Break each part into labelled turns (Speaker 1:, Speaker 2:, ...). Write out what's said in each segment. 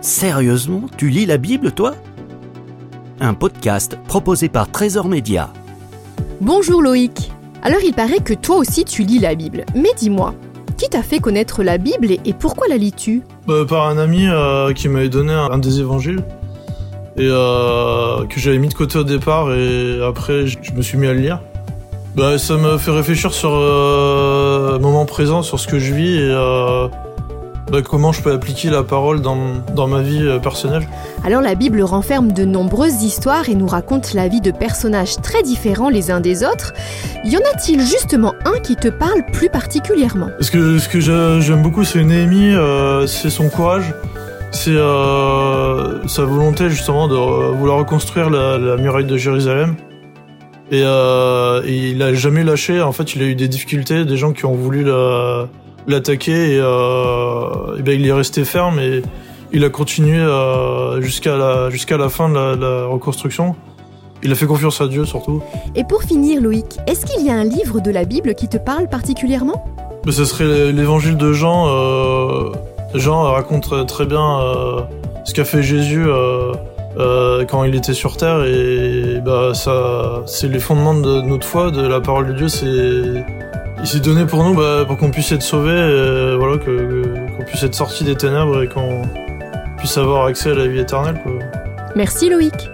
Speaker 1: Sérieusement, tu lis la Bible, toi? Un podcast proposé par Trésor Média.
Speaker 2: Bonjour Loïc. Alors il paraît que toi aussi tu lis la Bible. Mais dis-moi, qui t'a fait connaître la Bible et pourquoi la lis-tu?
Speaker 3: Bah, Par un ami euh, qui m'avait donné un, un des évangiles et euh, que j'avais mis de côté au départ et après je me suis mis à le lire. Bah, ça me fait réfléchir sur euh, le moment présent, sur ce que je vis et euh, bah, comment je peux appliquer la parole dans, dans ma vie euh, personnelle?
Speaker 2: Alors la Bible renferme de nombreuses histoires et nous raconte la vie de personnages très différents les uns des autres. Y en a-t-il justement un qui te parle plus particulièrement?
Speaker 3: Ce que, ce que j'a- j'aime beaucoup, c'est Néhémie, euh, c'est son courage, c'est euh, sa volonté justement de vouloir reconstruire la, la muraille de Jérusalem. Et, euh, et il a jamais lâché. En fait, il a eu des difficultés, des gens qui ont voulu la- l'attaquer, et, euh, et ben, il est resté ferme et il a continué euh, jusqu'à la jusqu'à la fin de la, la reconstruction. Il a fait confiance à Dieu surtout.
Speaker 2: Et pour finir Loïc, est-ce qu'il y a un livre de la Bible qui te parle particulièrement?
Speaker 3: Mais ce serait l'évangile de Jean. Euh, Jean raconte très bien ce qu'a fait Jésus euh, quand il était sur terre et bah ça, c'est les fondements de notre foi, de la parole de Dieu. C'est il s'est donné pour nous, bah, pour qu'on puisse être sauvés, euh, voilà, qu'on puisse être sorti des ténèbres et qu'on puisse avoir accès à la vie éternelle. Quoi.
Speaker 2: Merci Loïc.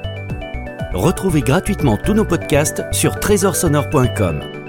Speaker 1: Retrouvez gratuitement tous nos podcasts sur trésorsonore.com.